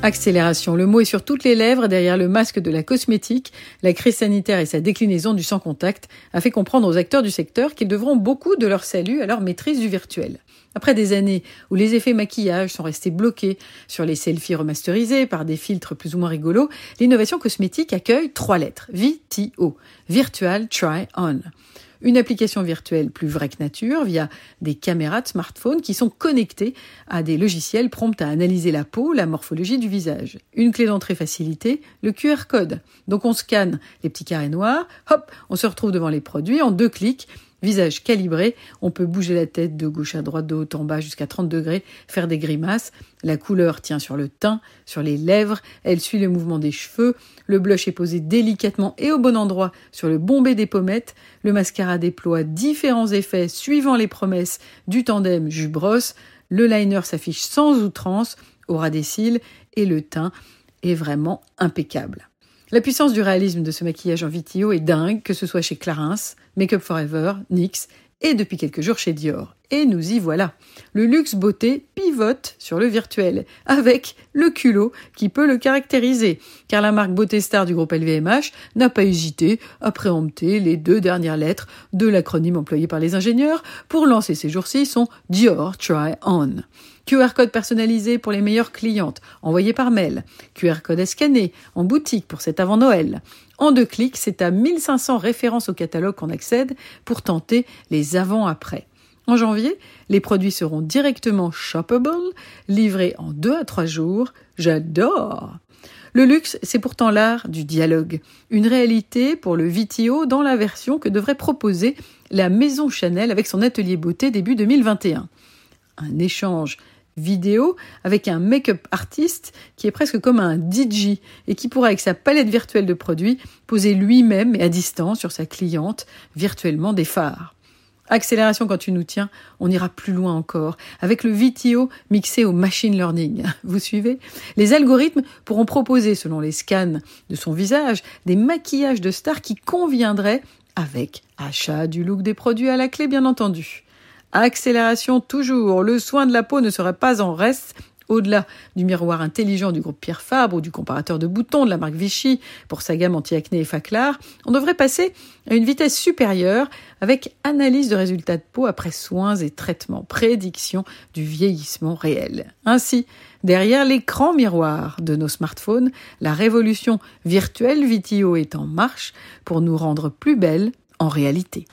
Accélération, le mot est sur toutes les lèvres derrière le masque de la cosmétique. La crise sanitaire et sa déclinaison du sans contact a fait comprendre aux acteurs du secteur qu'ils devront beaucoup de leur salut à leur maîtrise du virtuel. Après des années où les effets maquillage sont restés bloqués sur les selfies remasterisés par des filtres plus ou moins rigolos, l'innovation cosmétique accueille trois lettres. VTO. Virtual Try On une application virtuelle plus vraie que nature via des caméras de smartphone qui sont connectées à des logiciels prompts à analyser la peau, la morphologie du visage. Une clé d'entrée facilitée, le QR code. Donc on scanne les petits carrés noirs, hop, on se retrouve devant les produits en deux clics Visage calibré, on peut bouger la tête de gauche à droite, de haut en bas jusqu'à 30 degrés, faire des grimaces. La couleur tient sur le teint, sur les lèvres, elle suit le mouvement des cheveux. Le blush est posé délicatement et au bon endroit sur le bombé des pommettes. Le mascara déploie différents effets suivant les promesses du tandem jus-brosse. Le liner s'affiche sans outrance au ras des cils et le teint est vraiment impeccable. La puissance du réalisme de ce maquillage en vitio est dingue, que ce soit chez Clarins, Makeup Forever, NYX et depuis quelques jours chez Dior. Et nous y voilà. Le luxe beauté pivote sur le virtuel, avec le culot qui peut le caractériser, car la marque beauté star du groupe LVMH n'a pas hésité à préempter les deux dernières lettres de l'acronyme employé par les ingénieurs pour lancer ces jours-ci son Dior Try On. QR code personnalisé pour les meilleures clientes, envoyé par mail. QR code à scanner, en boutique pour cet avant Noël. En deux clics, c'est à 1500 références au catalogue qu'on accède pour tenter les avant-après. En janvier, les produits seront directement shoppable, livrés en deux à trois jours. J'adore! Le luxe, c'est pourtant l'art du dialogue, une réalité pour le VTO dans la version que devrait proposer la maison Chanel avec son atelier beauté début 2021. Un échange vidéo avec un make-up artiste qui est presque comme un DJ et qui pourra avec sa palette virtuelle de produits poser lui-même et à distance sur sa cliente virtuellement des phares. Accélération quand tu nous tiens, on ira plus loin encore, avec le VTO mixé au machine learning. Vous suivez? Les algorithmes pourront proposer, selon les scans de son visage, des maquillages de stars qui conviendraient avec achat du look des produits à la clé, bien entendu. Accélération toujours. Le soin de la peau ne serait pas en reste au-delà du miroir intelligent du groupe Pierre Fabre ou du comparateur de boutons de la marque Vichy pour sa gamme anti-acné et Faclar, on devrait passer à une vitesse supérieure avec analyse de résultats de peau après soins et traitements, prédiction du vieillissement réel. Ainsi, derrière l'écran miroir de nos smartphones, la révolution virtuelle Vitio est en marche pour nous rendre plus belles en réalité.